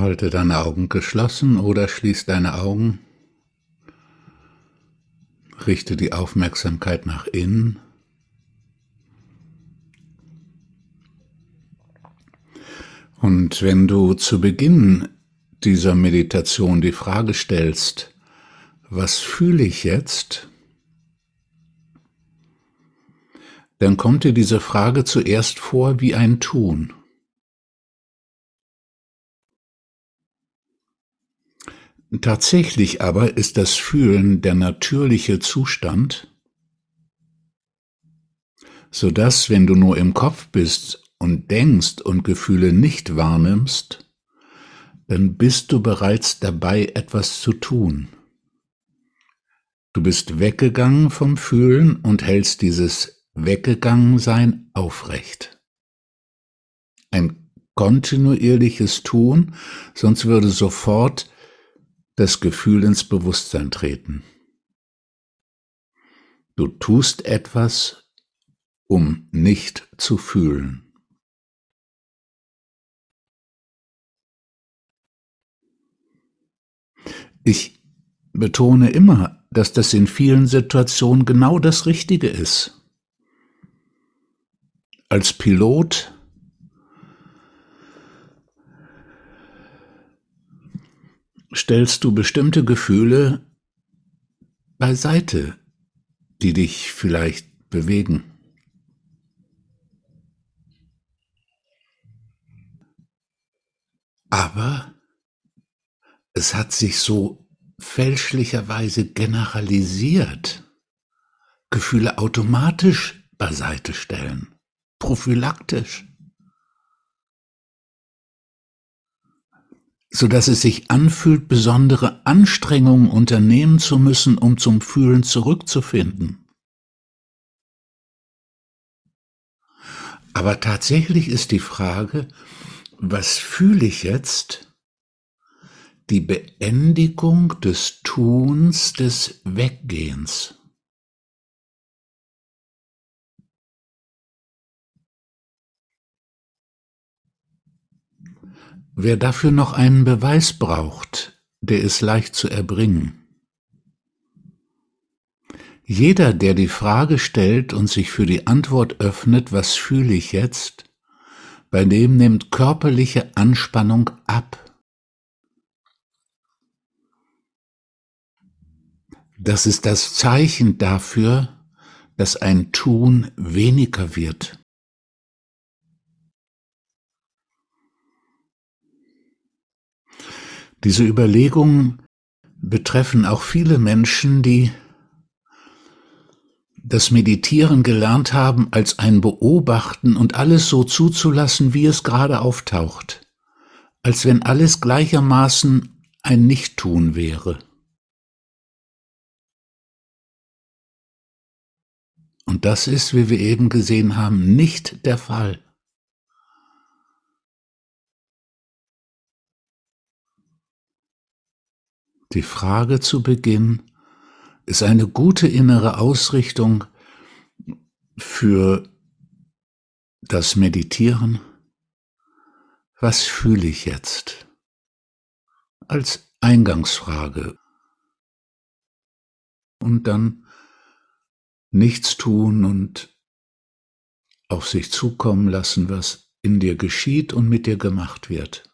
Halte deine Augen geschlossen oder schließ deine Augen. Richte die Aufmerksamkeit nach innen. Und wenn du zu Beginn dieser Meditation die Frage stellst, was fühle ich jetzt? Dann kommt dir diese Frage zuerst vor wie ein Tun. Tatsächlich aber ist das Fühlen der natürliche Zustand, so dass, wenn du nur im Kopf bist und denkst und Gefühle nicht wahrnimmst, dann bist du bereits dabei, etwas zu tun. Du bist weggegangen vom Fühlen und hältst dieses Weggegangensein aufrecht. Ein kontinuierliches Tun, sonst würde sofort das Gefühl ins Bewusstsein treten. Du tust etwas, um nicht zu fühlen. Ich betone immer, dass das in vielen Situationen genau das Richtige ist. Als Pilot stellst du bestimmte Gefühle beiseite, die dich vielleicht bewegen. Aber es hat sich so fälschlicherweise generalisiert, Gefühle automatisch beiseite stellen, prophylaktisch. So dass es sich anfühlt, besondere Anstrengungen unternehmen zu müssen, um zum Fühlen zurückzufinden. Aber tatsächlich ist die Frage, was fühle ich jetzt? Die Beendigung des Tuns, des Weggehens. Wer dafür noch einen Beweis braucht, der ist leicht zu erbringen. Jeder, der die Frage stellt und sich für die Antwort öffnet, was fühle ich jetzt, bei dem nimmt körperliche Anspannung ab. Das ist das Zeichen dafür, dass ein Tun weniger wird. Diese Überlegungen betreffen auch viele Menschen, die das Meditieren gelernt haben als ein Beobachten und alles so zuzulassen, wie es gerade auftaucht, als wenn alles gleichermaßen ein Nichttun wäre. Und das ist, wie wir eben gesehen haben, nicht der Fall. Die Frage zu Beginn ist eine gute innere Ausrichtung für das Meditieren. Was fühle ich jetzt? Als Eingangsfrage. Und dann nichts tun und auf sich zukommen lassen, was in dir geschieht und mit dir gemacht wird.